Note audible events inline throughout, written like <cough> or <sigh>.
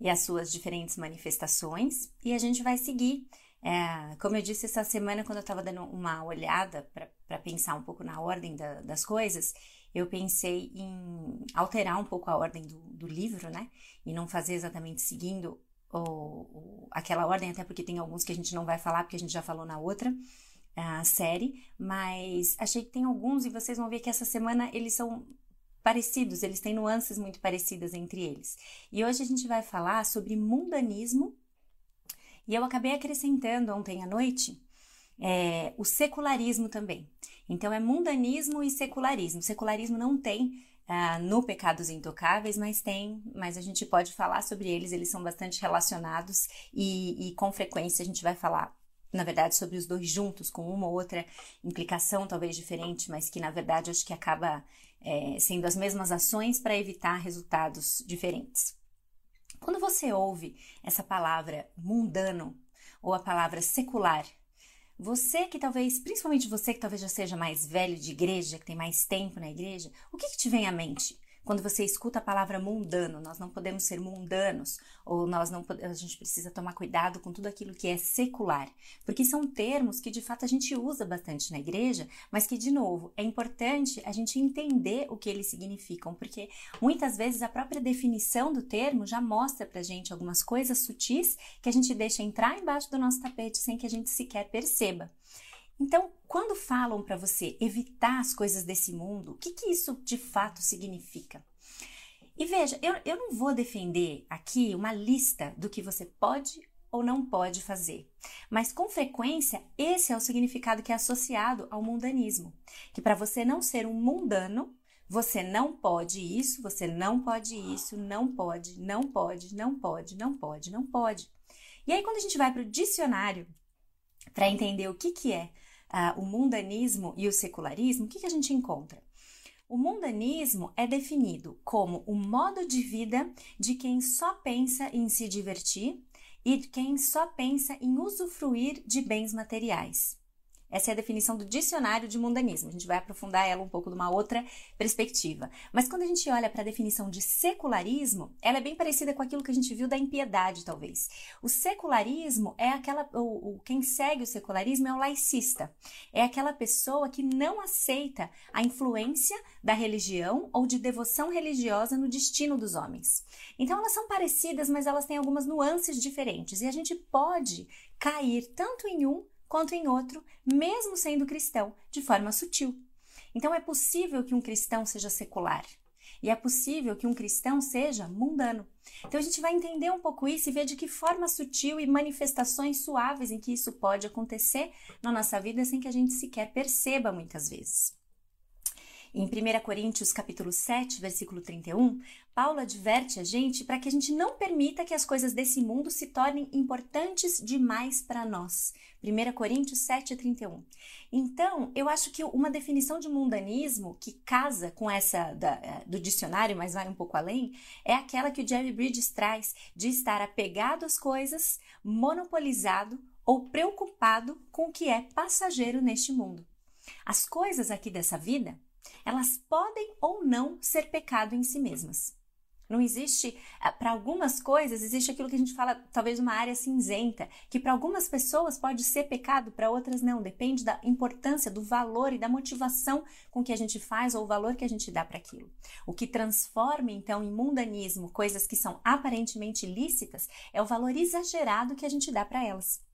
e as suas diferentes manifestações, e a gente vai seguir. É, como eu disse essa semana, quando eu estava dando uma olhada para pensar um pouco na ordem da, das coisas, eu pensei em alterar um pouco a ordem do, do livro, né? E não fazer exatamente seguindo o, o, aquela ordem, até porque tem alguns que a gente não vai falar, porque a gente já falou na outra a série, mas achei que tem alguns e vocês vão ver que essa semana eles são parecidos, eles têm nuances muito parecidas entre eles. E hoje a gente vai falar sobre mundanismo e eu acabei acrescentando ontem à noite é, o secularismo também. Então é mundanismo e secularismo. O secularismo não tem uh, no Pecados Intocáveis, mas tem, mas a gente pode falar sobre eles, eles são bastante relacionados e, e com frequência a gente vai falar na verdade, sobre os dois juntos, com uma ou outra implicação talvez diferente, mas que na verdade acho que acaba é, sendo as mesmas ações para evitar resultados diferentes. Quando você ouve essa palavra mundano ou a palavra secular, você que talvez, principalmente você que talvez já seja mais velho de igreja, que tem mais tempo na igreja, o que, que te vem à mente? Quando você escuta a palavra mundano, nós não podemos ser mundanos, ou nós não a gente precisa tomar cuidado com tudo aquilo que é secular, porque são termos que de fato a gente usa bastante na igreja, mas que de novo é importante a gente entender o que eles significam, porque muitas vezes a própria definição do termo já mostra pra gente algumas coisas sutis que a gente deixa entrar embaixo do nosso tapete sem que a gente sequer perceba. Então, quando falam para você evitar as coisas desse mundo, o que, que isso de fato significa? E veja, eu, eu não vou defender aqui uma lista do que você pode ou não pode fazer. Mas com frequência, esse é o significado que é associado ao mundanismo. Que para você não ser um mundano, você não pode isso, você não pode isso, não pode, não pode, não pode, não pode, não pode. E aí, quando a gente vai para o dicionário para entender o que, que é uh, o mundanismo e o secularismo, o que, que a gente encontra? O mundanismo é definido como o modo de vida de quem só pensa em se divertir e de quem só pensa em usufruir de bens materiais. Essa é a definição do dicionário de mundanismo. A gente vai aprofundar ela um pouco de uma outra perspectiva. Mas quando a gente olha para a definição de secularismo, ela é bem parecida com aquilo que a gente viu da impiedade, talvez. O secularismo é aquela. O, o, quem segue o secularismo é o laicista. É aquela pessoa que não aceita a influência da religião ou de devoção religiosa no destino dos homens. Então elas são parecidas, mas elas têm algumas nuances diferentes. E a gente pode cair tanto em um quanto em outro, mesmo sendo cristão, de forma sutil. Então é possível que um cristão seja secular. E é possível que um cristão seja mundano. Então a gente vai entender um pouco isso e ver de que forma sutil e manifestações suaves em que isso pode acontecer na nossa vida sem que a gente sequer perceba muitas vezes. Em 1 Coríntios capítulo 7, versículo 31, Paulo adverte a gente para que a gente não permita que as coisas desse mundo se tornem importantes demais para nós. 1 Coríntios 7, 31. Então, eu acho que uma definição de mundanismo que casa com essa da, eh, do dicionário, mas vai um pouco além, é aquela que o Jerry Bridges traz de estar apegado às coisas, monopolizado ou preocupado com o que é passageiro neste mundo. As coisas aqui dessa vida elas podem ou não ser pecado em si mesmas. Não existe, eh, para algumas coisas, existe aquilo que a gente fala, talvez uma área cinzenta, que para algumas pessoas pode ser pecado, para outras não. Depende da importância, do valor e da motivação com que a gente faz ou o valor que a gente dá para aquilo. O que transforma, então, em mundanismo coisas que são aparentemente lícitas é o valor exagerado que a gente dá para elas.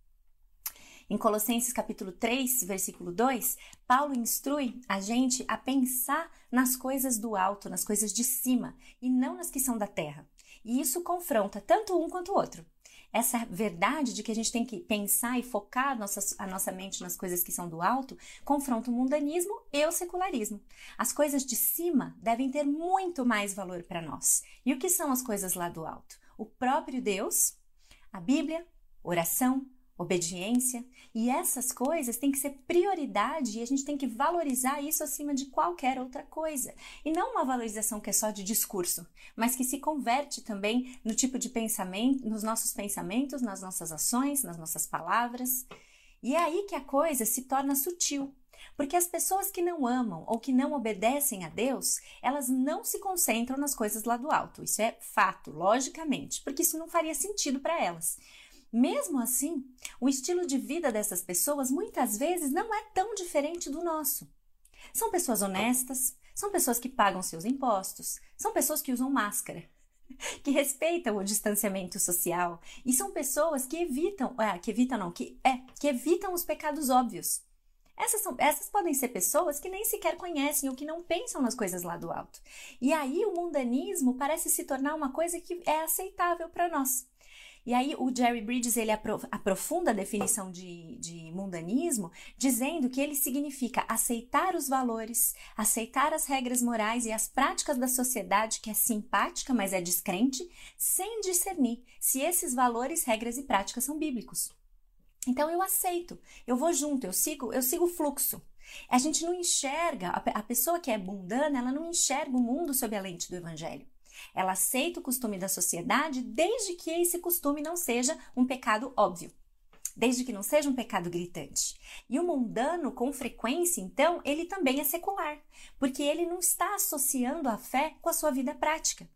Em Colossenses capítulo 3, versículo 2, Paulo instrui a gente a pensar nas coisas do alto, nas coisas de cima, e não nas que são da terra. E isso confronta tanto um quanto o outro. Essa verdade de que a gente tem que pensar e focar a nossa, a nossa mente nas coisas que são do alto confronta o mundanismo e o secularismo. As coisas de cima devem ter muito mais valor para nós. E o que são as coisas lá do alto? o próprio Deus, a Bíblia, oração, obediência, e essas coisas têm que ser prioridade e a gente tem que valorizar isso acima de qualquer outra coisa. E não uma valorização que é só de discurso, mas que se converte também no tipo de pensamento, nos nossos pensamentos, nas nossas ações, nas nossas palavras. E é aí que a coisa se torna sutil. Porque as pessoas que não amam ou que não obedecem a Deus, elas não se concentram nas coisas lá do alto. Isso é fato, logicamente, porque isso não faria sentido para elas. Mesmo assim, o estilo de vida dessas pessoas muitas vezes não é tão diferente do nosso. São pessoas honestas, são pessoas que pagam seus impostos, são pessoas que usam máscara, <laughs> que respeitam o distanciamento social e são pessoas que evitam, é, que evitam não, que é, que evitam os pecados óbvios. Essas, são, essas podem ser pessoas que nem sequer conhecem ou que não pensam nas coisas lá do alto. E aí o mundanismo parece se tornar uma coisa que é aceitável para nós. E aí o Jerry Bridges ele aprofunda a definição de, de mundanismo, dizendo que ele significa aceitar os valores, aceitar as regras morais e as práticas da sociedade que é simpática, mas é descrente, sem discernir se esses valores, regras e práticas são bíblicos. Então eu aceito, eu vou junto, eu sigo, eu sigo o fluxo. A gente não enxerga, a pessoa que é mundana, ela não enxerga o mundo sob a lente do evangelho. Ela aceita o costume da sociedade desde que esse costume não seja um pecado óbvio. Desde que não seja um pecado gritante. E o mundano, com frequência, então, ele também é secular, porque ele não está associando a fé com a sua vida prática.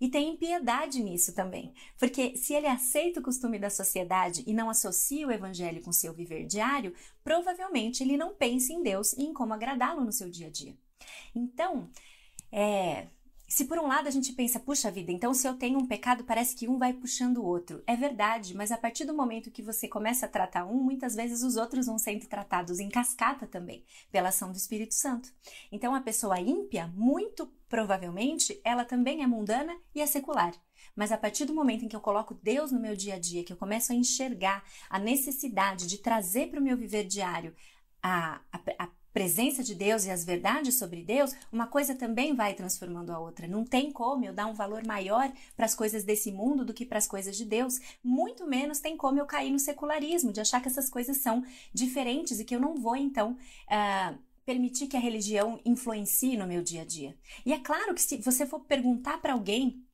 E tem impiedade nisso também, porque se ele aceita o costume da sociedade e não associa o evangelho com seu viver diário, provavelmente ele não pensa em Deus e em como agradá-lo no seu dia a dia. Então, é, se por um lado a gente pensa, puxa vida, então se eu tenho um pecado, parece que um vai puxando o outro. É verdade, mas a partir do momento que você começa a tratar um, muitas vezes os outros vão sendo tratados em cascata também, pela ação do Espírito Santo. Então a pessoa ímpia, muito provavelmente, ela também é mundana e é secular. Mas a partir do momento em que eu coloco Deus no meu dia a dia, que eu começo a enxergar a necessidade de trazer para o meu viver diário a, a, a presença de Deus e as verdades sobre Deus, uma coisa também vai transformando a outra. Não tem como eu dar um valor maior para as coisas desse mundo do que para as coisas de Deus. Muito menos tem como eu cair no secularismo, de achar que essas coisas são diferentes e que eu não vou, então. Uh, permitir que a religião influencie no meu dia a dia. E é claro que se você for perguntar para alguém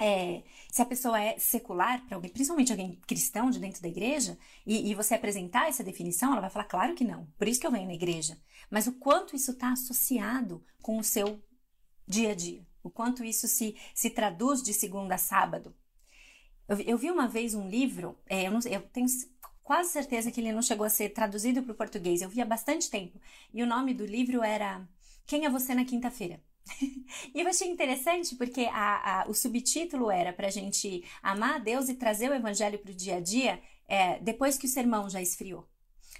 é, se a pessoa é secular para alguém, principalmente alguém cristão de dentro da igreja, e, e, você apresentar essa definição, ela vai falar, claro que não, por isso que eu venho na igreja. Mas o quanto isso está associado com o seu dia a dia, o quanto isso se, se traduz de segunda a sábado. Eu, eu vi uma vez um livro, é, eu, não, eu tenho quase certeza que ele não chegou a ser traduzido para o português, eu vi há bastante tempo, e o nome do livro era Quem é Você na Quinta-feira? <laughs> e eu achei interessante porque a, a, o subtítulo era para a gente amar a Deus e trazer o evangelho para o dia a dia é, depois que o sermão já esfriou.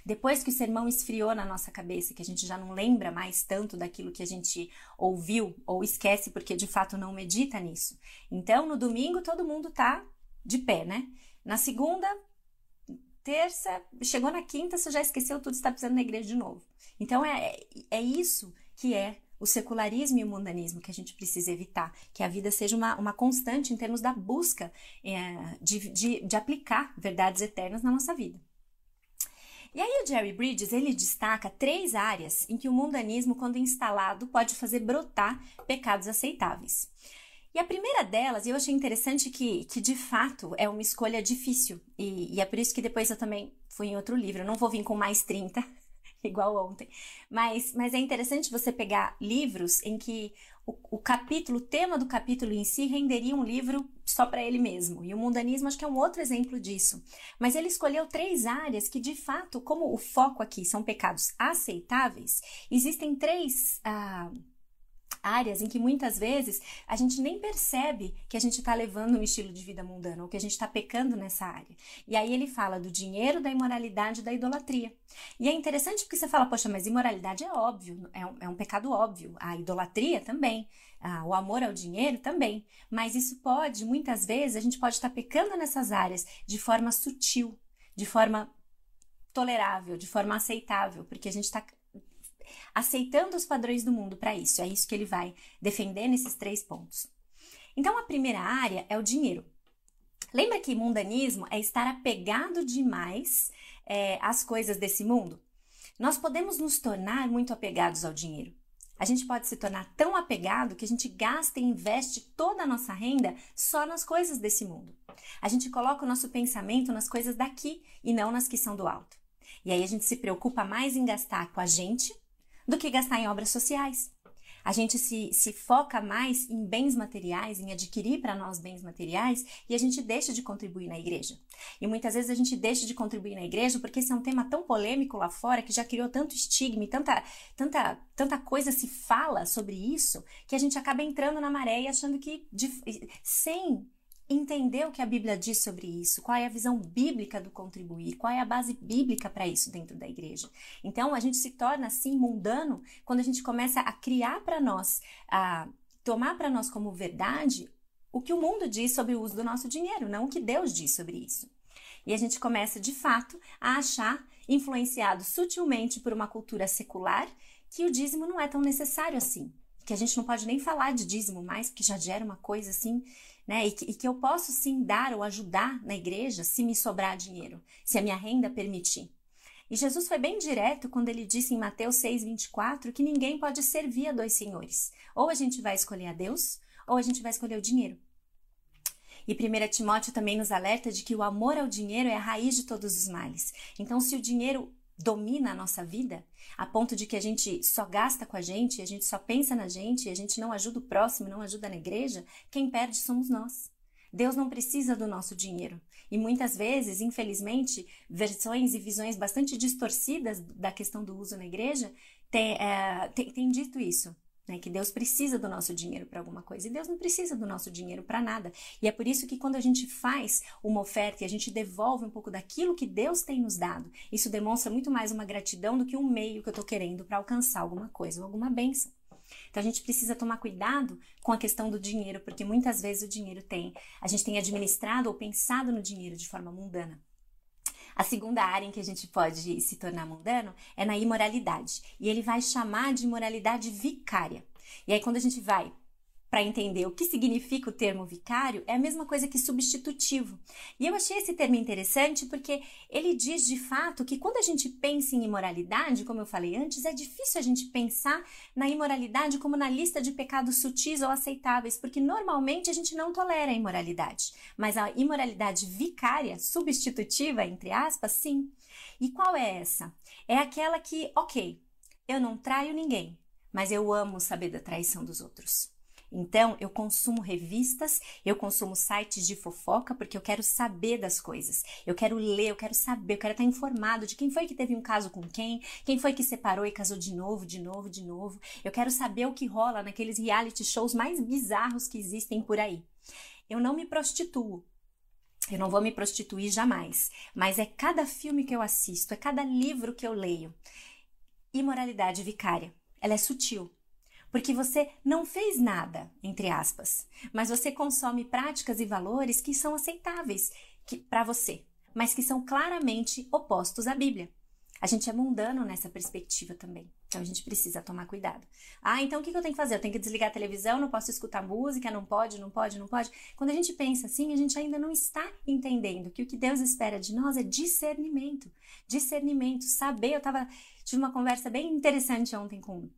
Depois que o sermão esfriou na nossa cabeça, que a gente já não lembra mais tanto daquilo que a gente ouviu ou esquece porque de fato não medita nisso. Então, no domingo, todo mundo tá de pé, né? Na segunda, terça, chegou na quinta, você já esqueceu tudo, está precisando na igreja de novo. Então, é, é isso que é o secularismo e o mundanismo que a gente precisa evitar, que a vida seja uma, uma constante em termos da busca é, de, de, de aplicar verdades eternas na nossa vida. E aí o Jerry Bridges ele destaca três áreas em que o mundanismo, quando instalado, pode fazer brotar pecados aceitáveis. E a primeira delas, eu achei interessante que, que de fato é uma escolha difícil, e, e é por isso que depois eu também fui em outro livro, eu não vou vir com mais 30, <laughs> igual ontem. Mas, mas é interessante você pegar livros em que o, o capítulo, o tema do capítulo em si renderia um livro só para ele mesmo. E o mundanismo acho que é um outro exemplo disso. Mas ele escolheu três áreas que, de fato, como o foco aqui são pecados aceitáveis, existem três. Ah, áreas em que muitas vezes a gente nem percebe que a gente está levando um estilo de vida mundano ou que a gente está pecando nessa área. E aí ele fala do dinheiro, da imoralidade, da idolatria. E é interessante porque você fala, poxa, mas imoralidade é óbvio, é um, é um pecado óbvio. A idolatria também. O amor ao dinheiro também. Mas isso pode, muitas vezes, a gente pode estar tá pecando nessas áreas de forma sutil, de forma tolerável, de forma aceitável, porque a gente está aceitando os padrões do mundo para isso. É isso que ele vai defender nesses três pontos. Então, a primeira área é o dinheiro. Lembra que mundanismo é estar apegado demais é, às coisas desse mundo? Nós podemos nos tornar muito apegados ao dinheiro. A gente pode se tornar tão apegado que a gente gasta e investe toda a nossa renda só nas coisas desse mundo. A gente coloca o nosso pensamento nas coisas daqui e não nas que são do alto. E aí a gente se preocupa mais em gastar com a gente do que gastar em obras sociais a gente se, se foca mais em bens materiais, em adquirir para nós bens materiais, e a gente deixa de contribuir na igreja. E muitas vezes a gente deixa de contribuir na igreja porque esse é um tema tão polêmico lá fora, que já criou tanto estigma tanta, tanta, tanta coisa se fala sobre isso, que a gente acaba entrando na maré e achando que, de, sem entender o que a Bíblia diz sobre isso, qual é a visão bíblica do contribuir, qual é a base bíblica para isso dentro da igreja. Então, a gente se torna assim mundano quando a gente começa a criar para nós, a tomar para nós como verdade o que o mundo diz sobre o uso do nosso dinheiro, não o que Deus diz sobre isso. E a gente começa, de fato, a achar, influenciado sutilmente por uma cultura secular, que o dízimo não é tão necessário assim. Que a gente não pode nem falar de dízimo mais, porque já gera uma coisa assim né? E que, e que eu posso sim dar ou ajudar na igreja se me sobrar dinheiro, se a minha renda permitir. E Jesus foi bem direto quando ele disse em Mateus 6,24 que ninguém pode servir a dois senhores. Ou a gente vai escolher a Deus, ou a gente vai escolher o dinheiro. E 1 Timóteo também nos alerta de que o amor ao dinheiro é a raiz de todos os males. Então, se o dinheiro domina a nossa vida, a ponto de que a gente só gasta com a gente, a gente só pensa na gente, a gente não ajuda o próximo, não ajuda na igreja, quem perde somos nós. Deus não precisa do nosso dinheiro. E muitas vezes, infelizmente, versões e visões bastante distorcidas da questão do uso na igreja têm, é, têm, têm dito isso né? Que Deus precisa do nosso dinheiro para alguma coisa e Deus não precisa do nosso dinheiro para nada. E é por isso que quando a gente faz uma oferta e a gente devolve um pouco daquilo que Deus tem nos dado, isso demonstra muito mais uma gratidão do que um meio que eu estou querendo para alcançar alguma coisa ou alguma bênção. Então a gente precisa tomar cuidado com a questão do dinheiro, porque muitas vezes o dinheiro tem, a gente tem administrado ou pensado no dinheiro de forma mundana. A segunda área em que a gente pode se tornar mundano é na imoralidade. E ele vai chamar de imoralidade vicária. E aí, quando a gente vai para entender o que significa o termo vicário, é a mesma coisa que substitutivo. E eu achei esse termo interessante porque ele diz de fato que quando a gente pensa em imoralidade, como eu falei antes, é difícil a gente pensar na imoralidade como na lista de pecados sutis ou aceitáveis, porque normalmente a gente não tolera a imoralidade. Mas a imoralidade vicária, substitutiva, entre aspas, sim. E qual é essa? É aquela que, ok, eu não traio ninguém, mas eu amo saber da traição dos outros. Então, eu consumo revistas, eu consumo sites de fofoca porque eu quero saber das coisas. Eu quero ler, eu quero saber, eu quero estar informado de quem foi que teve um caso com quem, quem foi que separou e casou de novo, de novo, de novo. Eu quero saber o que rola naqueles reality shows mais bizarros que existem por aí. Eu não me prostituo, eu não vou me prostituir jamais, mas é cada filme que eu assisto, é cada livro que eu leio. Imoralidade vicária. Ela é sutil, porque você não fez nada, entre aspas, mas você consome práticas e valores que são aceitáveis para você, mas que são claramente opostos à Bíblia. A gente é mundano nessa perspectiva também. Então a gente precisa tomar cuidado. Ah, então o que eu tenho que fazer? Eu tenho que desligar a televisão, não posso escutar música, não pode, não pode, não pode. Quando a gente pensa assim, a gente ainda não está entendendo que o que Deus espera de nós é discernimento. Discernimento, saber. Eu tava, tive uma conversa bem interessante ontem com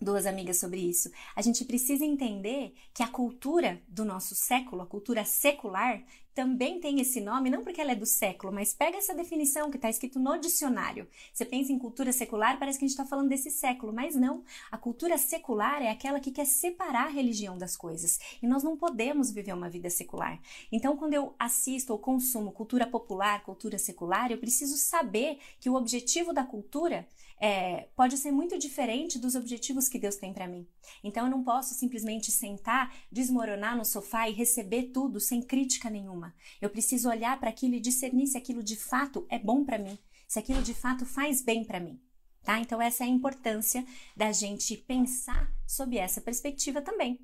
duas amigas sobre isso. A gente precisa entender que a cultura do nosso século, a cultura secular, também tem esse nome, não porque ela é do século, mas pega essa definição que está escrito no dicionário. Você pensa em cultura secular, parece que a gente está falando desse século, mas não. A cultura secular é aquela que quer separar a religião das coisas. E nós não podemos viver uma vida secular. Então, quando eu assisto ou consumo cultura popular, cultura secular, eu preciso saber que o objetivo da cultura é, pode ser muito diferente dos objetivos que Deus tem para mim. Então eu não posso simplesmente sentar, desmoronar no sofá e receber tudo sem crítica nenhuma. Eu preciso olhar para aquilo e discernir se aquilo de fato é bom para mim, se aquilo de fato faz bem para mim. Tá? Então essa é a importância da gente pensar sob essa perspectiva também.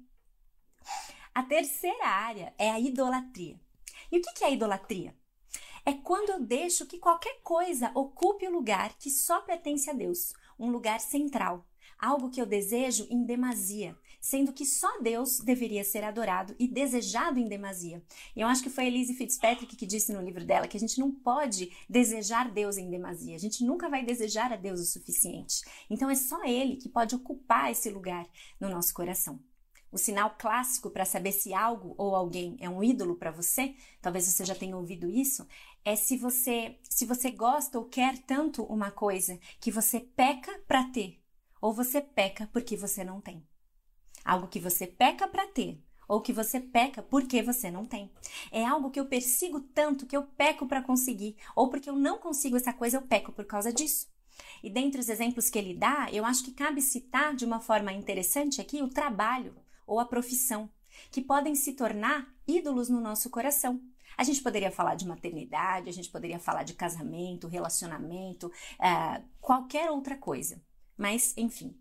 A terceira área é a idolatria. E o que é a idolatria? É quando eu deixo que qualquer coisa ocupe o lugar que só pertence a Deus, um lugar central, algo que eu desejo em demasia, sendo que só Deus deveria ser adorado e desejado em demasia. E eu acho que foi Elise Fitzpatrick que disse no livro dela que a gente não pode desejar Deus em demasia, a gente nunca vai desejar a Deus o suficiente. Então é só Ele que pode ocupar esse lugar no nosso coração. O sinal clássico para saber se algo ou alguém é um ídolo para você, talvez você já tenha ouvido isso, é se você se você gosta ou quer tanto uma coisa que você peca para ter, ou você peca porque você não tem. Algo que você peca para ter, ou que você peca porque você não tem. É algo que eu persigo tanto que eu peco para conseguir, ou porque eu não consigo essa coisa, eu peco por causa disso. E dentre os exemplos que ele dá, eu acho que cabe citar de uma forma interessante aqui o trabalho ou a profissão, que podem se tornar ídolos no nosso coração. A gente poderia falar de maternidade, a gente poderia falar de casamento, relacionamento, uh, qualquer outra coisa. Mas, enfim.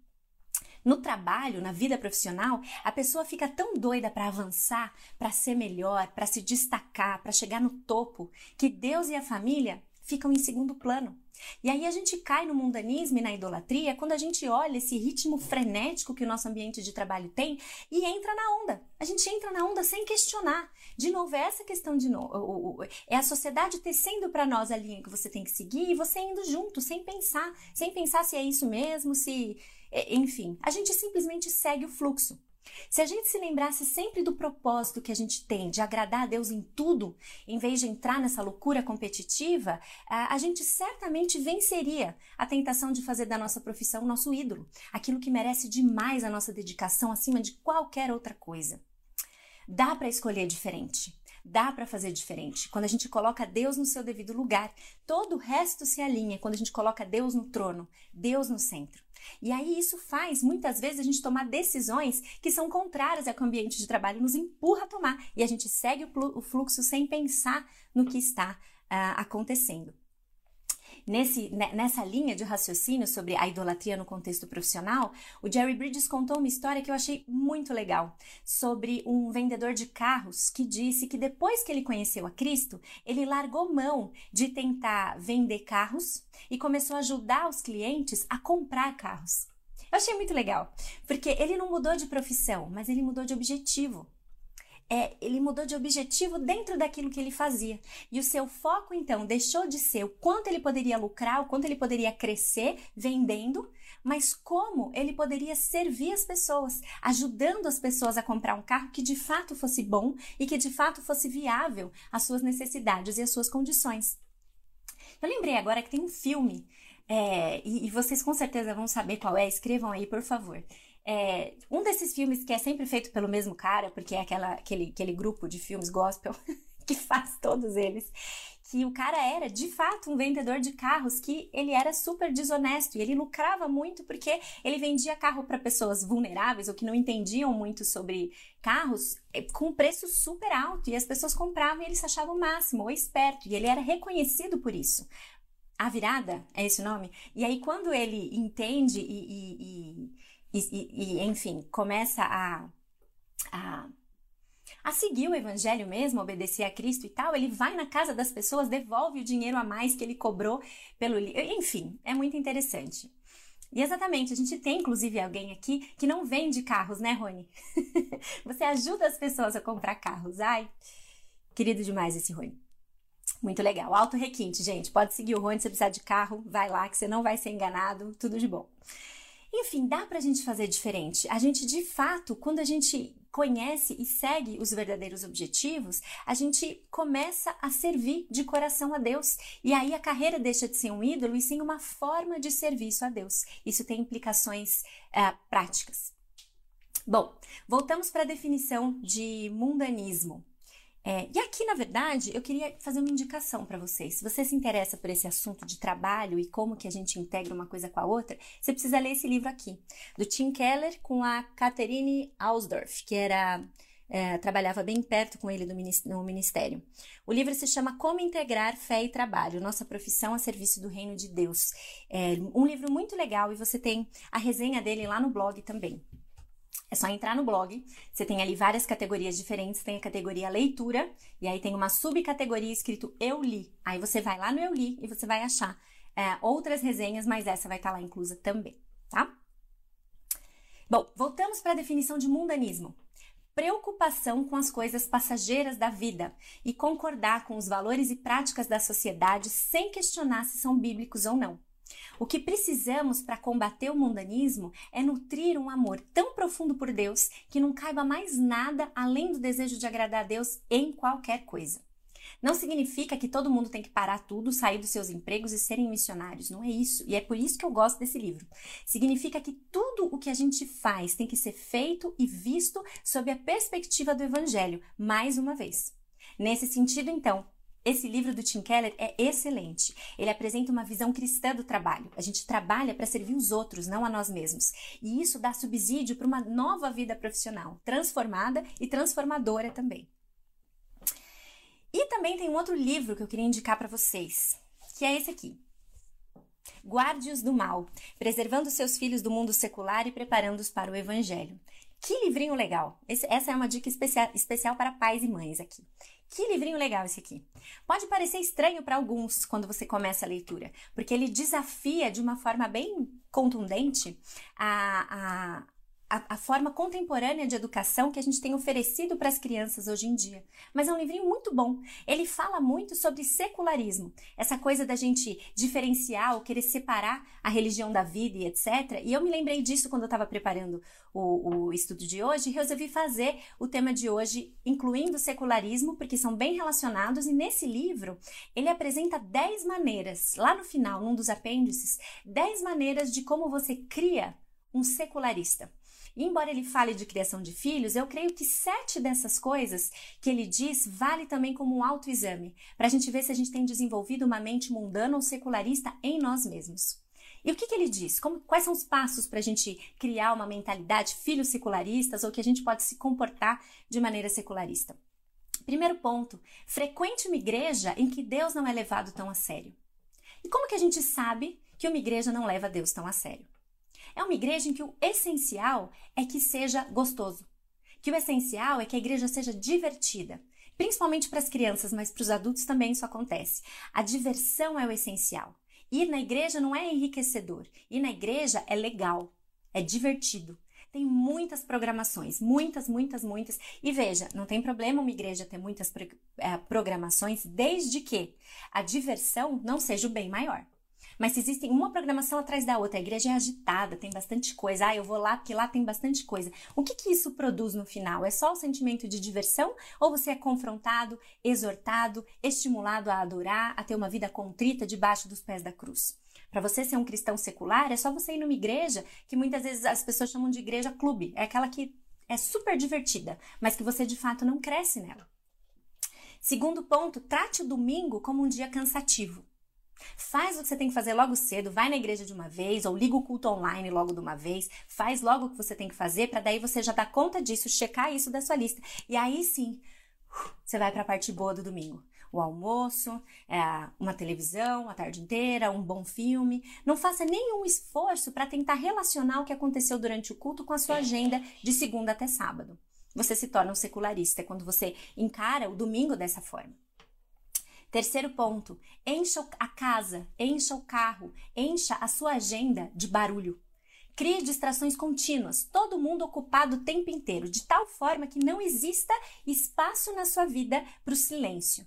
No trabalho, na vida profissional, a pessoa fica tão doida para avançar, para ser melhor, para se destacar, para chegar no topo, que Deus e a família ficam em segundo plano. E aí a gente cai no mundanismo e na idolatria quando a gente olha esse ritmo frenético que o nosso ambiente de trabalho tem e entra na onda. A gente entra na onda sem questionar. De novo, é essa questão de novo. É a sociedade tecendo para nós a linha que você tem que seguir e você indo junto, sem pensar, sem pensar se é isso mesmo, se. Enfim, a gente simplesmente segue o fluxo. Se a gente se lembrasse sempre do propósito que a gente tem de agradar a Deus em tudo, em vez de entrar nessa loucura competitiva, a gente certamente venceria a tentação de fazer da nossa profissão nosso ídolo, aquilo que merece demais a nossa dedicação acima de qualquer outra coisa. Dá para escolher diferente. Dá para fazer diferente. Quando a gente coloca Deus no seu devido lugar, todo o resto se alinha quando a gente coloca Deus no trono, Deus no centro. E aí isso faz muitas vezes a gente tomar decisões que são contrárias ao que o ambiente de trabalho nos empurra a tomar e a gente segue o fluxo sem pensar no que está uh, acontecendo. Nesse, nessa linha de raciocínio sobre a idolatria no contexto profissional, o Jerry Bridges contou uma história que eu achei muito legal sobre um vendedor de carros que disse que depois que ele conheceu a Cristo, ele largou mão de tentar vender carros e começou a ajudar os clientes a comprar carros. Eu achei muito legal, porque ele não mudou de profissão, mas ele mudou de objetivo é, ele mudou de objetivo dentro daquilo que ele fazia. E o seu foco, então, deixou de ser o quanto ele poderia lucrar, o quanto ele poderia crescer vendendo, mas como ele poderia servir as pessoas, ajudando as pessoas a comprar um carro que de fato fosse bom e que de fato fosse viável às suas necessidades e às suas condições. Eu lembrei agora que tem um filme, é, e, e vocês com certeza vão saber qual é, escrevam aí, por favor. É, um desses filmes que é sempre feito pelo mesmo cara, porque é aquela, aquele, aquele grupo de filmes gospel <laughs> que faz todos eles, que o cara era de fato um vendedor de carros, que ele era super desonesto e ele lucrava muito porque ele vendia carro para pessoas vulneráveis ou que não entendiam muito sobre carros é, com preço super alto e as pessoas compravam e ele se achava o máximo ou esperto e ele era reconhecido por isso. A virada é esse o nome? E aí, quando ele entende e, e e, e, enfim, começa a, a, a seguir o evangelho mesmo, obedecer a Cristo e tal, ele vai na casa das pessoas, devolve o dinheiro a mais que ele cobrou pelo. Enfim, é muito interessante. E exatamente, a gente tem inclusive alguém aqui que não vende carros, né, Rony? <laughs> Você ajuda as pessoas a comprar carros. Ai, querido demais esse Rony. Muito legal. Alto requinte, gente. Pode seguir o Rony se precisar de carro, vai lá que você não vai ser enganado. Tudo de bom. Enfim, dá para a gente fazer diferente. A gente, de fato, quando a gente conhece e segue os verdadeiros objetivos, a gente começa a servir de coração a Deus. E aí a carreira deixa de ser um ídolo e sim uma forma de serviço a Deus. Isso tem implicações uh, práticas. Bom, voltamos para a definição de mundanismo. É, e aqui, na verdade, eu queria fazer uma indicação para vocês. Se você se interessa por esse assunto de trabalho e como que a gente integra uma coisa com a outra, você precisa ler esse livro aqui, do Tim Keller com a Catherine Ausdorff, que era é, trabalhava bem perto com ele no ministério. O livro se chama Como Integrar Fé e Trabalho, Nossa Profissão a Serviço do Reino de Deus. É um livro muito legal e você tem a resenha dele lá no blog também. É só entrar no blog, você tem ali várias categorias diferentes, tem a categoria leitura, e aí tem uma subcategoria escrito Eu Li. Aí você vai lá no Eu Li e você vai achar é, outras resenhas, mas essa vai estar tá lá inclusa também, tá? Bom, voltamos para a definição de mundanismo preocupação com as coisas passageiras da vida e concordar com os valores e práticas da sociedade sem questionar se são bíblicos ou não. O que precisamos para combater o mundanismo é nutrir um amor tão profundo por Deus que não caiba mais nada além do desejo de agradar a Deus em qualquer coisa. Não significa que todo mundo tem que parar tudo, sair dos seus empregos e serem missionários. Não é isso. E é por isso que eu gosto desse livro. Significa que tudo o que a gente faz tem que ser feito e visto sob a perspectiva do Evangelho, mais uma vez. Nesse sentido, então, esse livro do Tim Keller é excelente. Ele apresenta uma visão cristã do trabalho. A gente trabalha para servir os outros, não a nós mesmos. E isso dá subsídio para uma nova vida profissional, transformada e transformadora também. E também tem um outro livro que eu queria indicar para vocês, que é esse aqui. Guarde-os do mal, preservando seus filhos do mundo secular e preparando-os para o evangelho. Que livrinho legal! Esse, essa é uma dica especial, especial para pais e mães aqui. Que livrinho legal esse aqui. Pode parecer estranho para alguns quando você começa a leitura, porque ele desafia de uma forma bem contundente a, a, a, a, forma contemporânea de educação que a gente tem oferecido para as crianças hoje em dia. Mas é um livrinho muito bom. Ele fala muito sobre secularismo, essa coisa da gente diferenciar ou querer separar a religião da vida e etc. E eu me lembrei disso quando eu estava preparando o, o estudo de hoje e resolvi fazer o tema de hoje incluindo o secularismo, porque são bem relacionados. E nesse livro ele apresenta 10 maneiras, lá no final, num dos apêndices, 10 maneiras de como você cria um secularista. E embora ele fale de criação de filhos, eu creio que sete dessas coisas que ele diz vale também como um autoexame, para a gente ver se a gente tem desenvolvido uma mente mundana ou secularista em nós mesmos. E o que, que ele diz? Como, quais são os passos para a gente criar uma mentalidade filhos secularistas ou que a gente pode se comportar de maneira secularista? Primeiro ponto: frequente uma igreja em que Deus não é levado tão a sério. E como que a gente sabe que uma igreja não leva Deus tão a sério? É uma igreja em que o essencial é que seja gostoso. Que o essencial é que a igreja seja divertida. Principalmente para as crianças, mas para os adultos também isso acontece. A diversão é o essencial. Ir na igreja não é enriquecedor. Ir na igreja é legal, é divertido. Tem muitas programações, muitas, muitas, muitas. E veja, não tem problema uma igreja ter muitas eh, programações, desde que a diversão não seja o bem maior. Mas existem uma programação atrás da outra, a igreja é agitada, tem bastante coisa. Ah, eu vou lá porque lá tem bastante coisa. O que, que isso produz no final? É só o sentimento de diversão ou você é confrontado, exortado, estimulado a adorar, a ter uma vida contrita debaixo dos pés da cruz? Para você ser um cristão secular, é só você ir numa igreja que muitas vezes as pessoas chamam de igreja clube. É aquela que é super divertida, mas que você de fato não cresce nela. Segundo ponto, trate o domingo como um dia cansativo. Faz o que você tem que fazer logo cedo, vai na igreja de uma vez, ou liga o culto online logo de uma vez, faz logo o que você tem que fazer, para daí você já dar conta disso, checar isso da sua lista. E aí sim, você vai para a parte boa do domingo. O almoço, é, uma televisão a tarde inteira, um bom filme. Não faça nenhum esforço para tentar relacionar o que aconteceu durante o culto com a sua agenda de segunda até sábado. Você se torna um secularista quando você encara o domingo dessa forma. Terceiro ponto: encha a casa, encha o carro, encha a sua agenda de barulho. Crie distrações contínuas, todo mundo ocupado o tempo inteiro, de tal forma que não exista espaço na sua vida para o silêncio.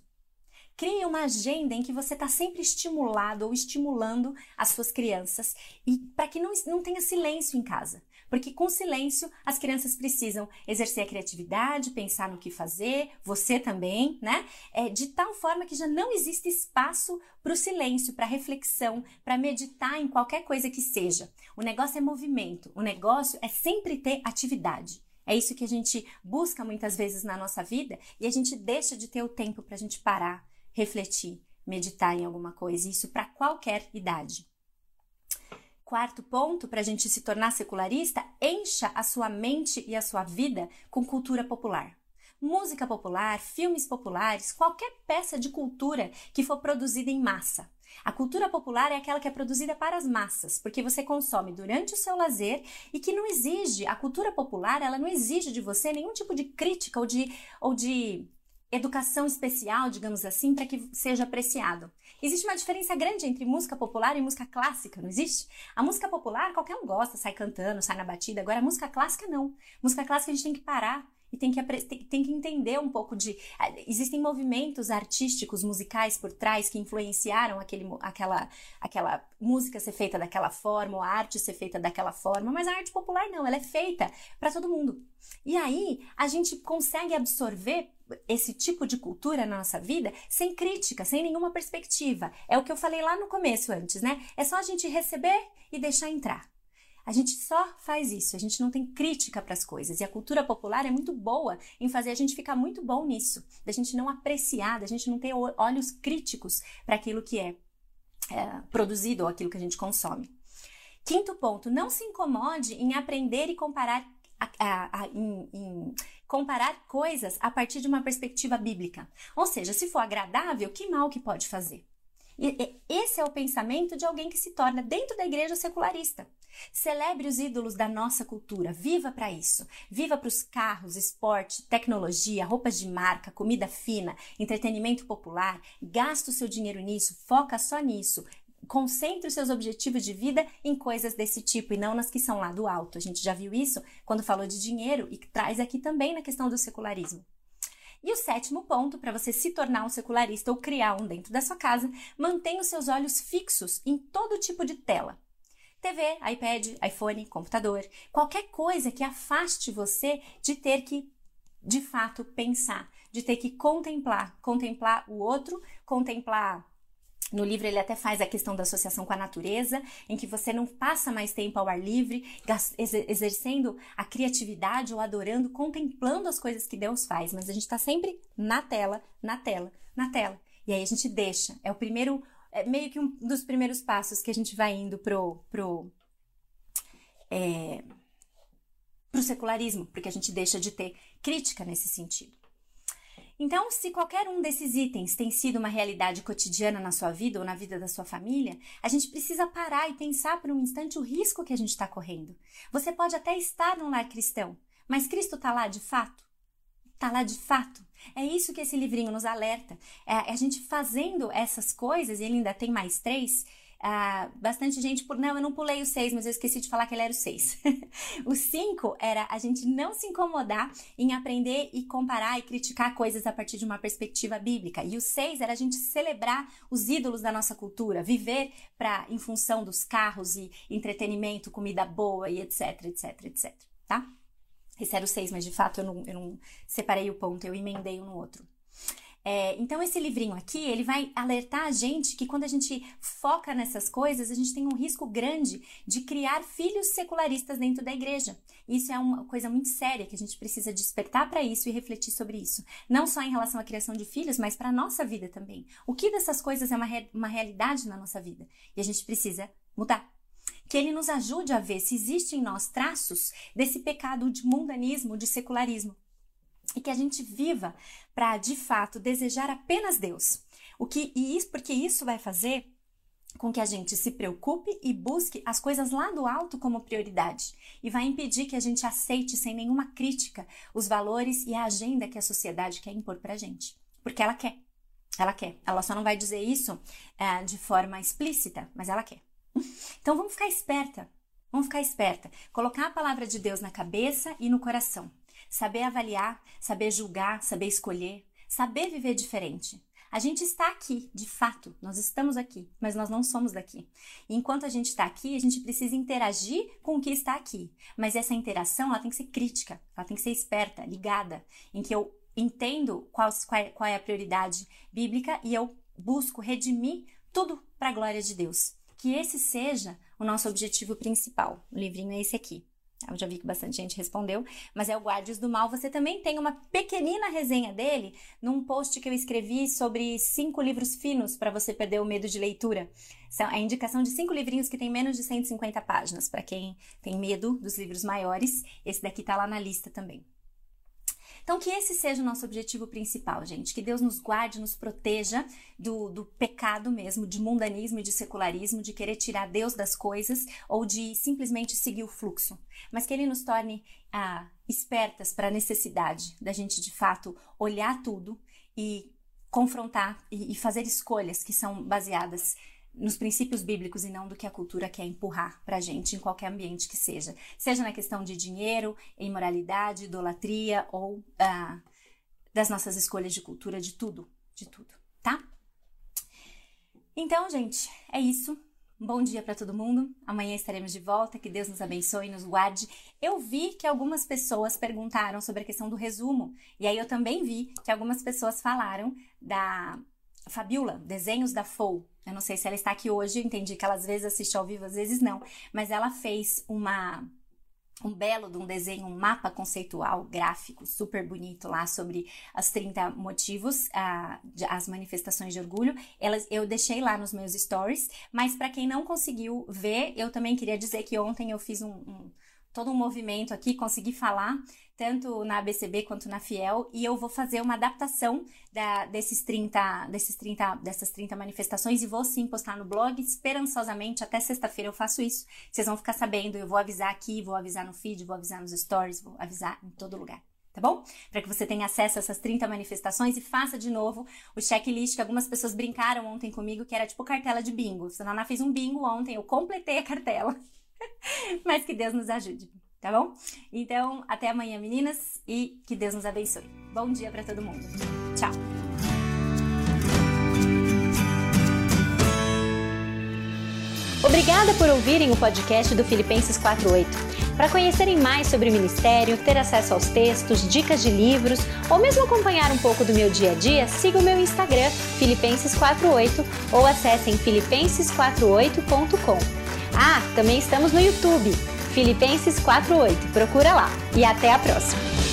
Crie uma agenda em que você está sempre estimulado ou estimulando as suas crianças e para que não, não tenha silêncio em casa. Porque com silêncio as crianças precisam exercer a criatividade, pensar no que fazer, você também, né? É, de tal forma que já não existe espaço para o silêncio, para reflexão, para meditar em qualquer coisa que seja. O negócio é movimento, o negócio é sempre ter atividade. É isso que a gente busca muitas vezes na nossa vida e a gente deixa de ter o tempo para a gente parar, refletir, meditar em alguma coisa, isso para qualquer idade. Quarto ponto, para a gente se tornar secularista, encha a sua mente e a sua vida com cultura popular. Música popular, filmes populares, qualquer peça de cultura que for produzida em massa. A cultura popular é aquela que é produzida para as massas, porque você consome durante o seu lazer e que não exige, a cultura popular, ela não exige de você nenhum tipo de crítica ou de, ou de educação especial, digamos assim, para que seja apreciado. Existe uma diferença grande entre música popular e música clássica, não existe? A música popular qualquer um gosta, sai cantando, sai na batida. Agora a música clássica não. Música clássica a gente tem que parar e tem que, tem que entender um pouco de. Existem movimentos artísticos, musicais por trás que influenciaram aquele, aquela, aquela música ser feita daquela forma, ou a arte ser feita daquela forma, mas a arte popular não, ela é feita para todo mundo. E aí a gente consegue absorver esse tipo de cultura na nossa vida sem crítica, sem nenhuma perspectiva. É o que eu falei lá no começo antes, né? É só a gente receber e deixar entrar. A gente só faz isso, a gente não tem crítica para as coisas. E a cultura popular é muito boa em fazer a gente ficar muito bom nisso, da gente não apreciar, da gente não ter olhos críticos para aquilo que é, é produzido ou aquilo que a gente consome. Quinto ponto, não se incomode em aprender e comparar, a, a, a, em, em comparar coisas a partir de uma perspectiva bíblica. Ou seja, se for agradável, que mal que pode fazer? E esse é o pensamento de alguém que se torna dentro da igreja secularista. Celebre os ídolos da nossa cultura, viva para isso. Viva para os carros, esporte, tecnologia, roupas de marca, comida fina, entretenimento popular. Gasta o seu dinheiro nisso, foca só nisso. Concentre os seus objetivos de vida em coisas desse tipo e não nas que são lá do alto. A gente já viu isso quando falou de dinheiro e traz aqui também na questão do secularismo. E o sétimo ponto, para você se tornar um secularista ou criar um dentro da sua casa, mantenha os seus olhos fixos em todo tipo de tela. TV, iPad, iPhone, computador, qualquer coisa que afaste você de ter que, de fato, pensar, de ter que contemplar, contemplar o outro, contemplar no livro ele até faz a questão da associação com a natureza, em que você não passa mais tempo ao ar livre, exercendo a criatividade ou adorando, contemplando as coisas que Deus faz, mas a gente está sempre na tela, na tela, na tela. E aí a gente deixa. É o primeiro é meio que um dos primeiros passos que a gente vai indo pro, pro, é, pro secularismo, porque a gente deixa de ter crítica nesse sentido. Então, se qualquer um desses itens tem sido uma realidade cotidiana na sua vida ou na vida da sua família, a gente precisa parar e pensar por um instante o risco que a gente está correndo. Você pode até estar num lar cristão, mas Cristo está lá de fato? Está lá de fato? É isso que esse livrinho nos alerta. É a gente fazendo essas coisas, e ele ainda tem mais três. Uh, bastante gente por não, eu não pulei o seis, mas eu esqueci de falar que ele era o seis. <laughs> o cinco era a gente não se incomodar em aprender e comparar e criticar coisas a partir de uma perspectiva bíblica. E o seis era a gente celebrar os ídolos da nossa cultura, viver para em função dos carros e entretenimento, comida boa e etc, etc, etc, tá? Esse era o seis, mas de fato eu não, eu não separei o ponto, eu emendei um no outro. É, então, esse livrinho aqui, ele vai alertar a gente que quando a gente foca nessas coisas, a gente tem um risco grande de criar filhos secularistas dentro da igreja. Isso é uma coisa muito séria que a gente precisa despertar para isso e refletir sobre isso. Não só em relação à criação de filhos, mas para a nossa vida também. O que dessas coisas é uma, re uma realidade na nossa vida? E a gente precisa mudar que ele nos ajude a ver se existe em nós traços desse pecado de mundanismo, de secularismo. E que a gente viva para, de fato, desejar apenas Deus. O que, e isso, porque isso vai fazer com que a gente se preocupe e busque as coisas lá do alto como prioridade e vai impedir que a gente aceite sem nenhuma crítica os valores e a agenda que a sociedade quer impor para gente, porque ela quer, ela quer, ela só não vai dizer isso é, de forma explícita, mas ela quer. <laughs> Então vamos ficar esperta. Vamos ficar esperta. Colocar a palavra de Deus na cabeça e no coração. Saber avaliar, saber julgar, saber escolher, saber viver diferente. A gente está aqui, de fato, nós estamos aqui, mas nós não somos daqui. E enquanto a gente está aqui, a gente precisa interagir com o que está aqui. Mas essa interação, ela tem que ser crítica, ela tem que ser esperta, ligada, em que eu entendo qual, qual é a prioridade bíblica e eu busco redimir tudo para a glória de Deus que esse seja o nosso objetivo principal. O livrinho é esse aqui. Eu já vi que bastante gente respondeu, mas é o Guardiões do Mal. Você também tem uma pequenina resenha dele num post que eu escrevi sobre cinco livros finos para você perder o medo de leitura. São a indicação de cinco livrinhos que tem menos de 150 páginas. Para quem tem medo dos livros maiores, esse daqui tá lá na lista também. Então, que esse seja o nosso objetivo principal, gente. Que Deus nos guarde, nos proteja do, do pecado mesmo, de mundanismo e de secularismo, de querer tirar Deus das coisas ou de simplesmente seguir o fluxo. Mas que Ele nos torne ah, espertas para a necessidade da gente, de fato, olhar tudo e confrontar e, e fazer escolhas que são baseadas nos princípios bíblicos e não do que a cultura quer empurrar pra gente em qualquer ambiente que seja. Seja na questão de dinheiro, imoralidade, idolatria ou ah, das nossas escolhas de cultura, de tudo, de tudo, tá? Então, gente, é isso. Bom dia para todo mundo. Amanhã estaremos de volta. Que Deus nos abençoe e nos guarde. Eu vi que algumas pessoas perguntaram sobre a questão do resumo. E aí eu também vi que algumas pessoas falaram da Fabiola, Desenhos da FOU. Eu não sei se ela está aqui hoje, entendi que ela às vezes assiste ao vivo, às vezes não. Mas ela fez uma um belo de um desenho, um mapa conceitual gráfico super bonito lá sobre as 30 motivos, uh, de, as manifestações de orgulho. Elas, eu deixei lá nos meus stories, mas para quem não conseguiu ver, eu também queria dizer que ontem eu fiz um, um todo um movimento aqui, consegui falar tanto na ABCB quanto na Fiel, e eu vou fazer uma adaptação da, desses 30, desses 30, dessas 30 manifestações e vou sim postar no blog, esperançosamente, até sexta-feira eu faço isso. Vocês vão ficar sabendo, eu vou avisar aqui, vou avisar no feed, vou avisar nos stories, vou avisar em todo lugar. Tá bom? Para que você tenha acesso a essas 30 manifestações e faça de novo o checklist que algumas pessoas brincaram ontem comigo, que era tipo cartela de bingo. A Naná fez um bingo ontem, eu completei a cartela. <laughs> Mas que Deus nos ajude tá bom? Então, até amanhã, meninas, e que Deus nos abençoe. Bom dia para todo mundo. Tchau. Obrigada por ouvirem o podcast do Filipenses 48. Para conhecerem mais sobre o ministério, ter acesso aos textos, dicas de livros ou mesmo acompanhar um pouco do meu dia a dia, siga o meu Instagram, Filipenses48 ou acessem filipenses48.com. Ah, também estamos no YouTube. Filipenses 4:8. Procura lá. E até a próxima.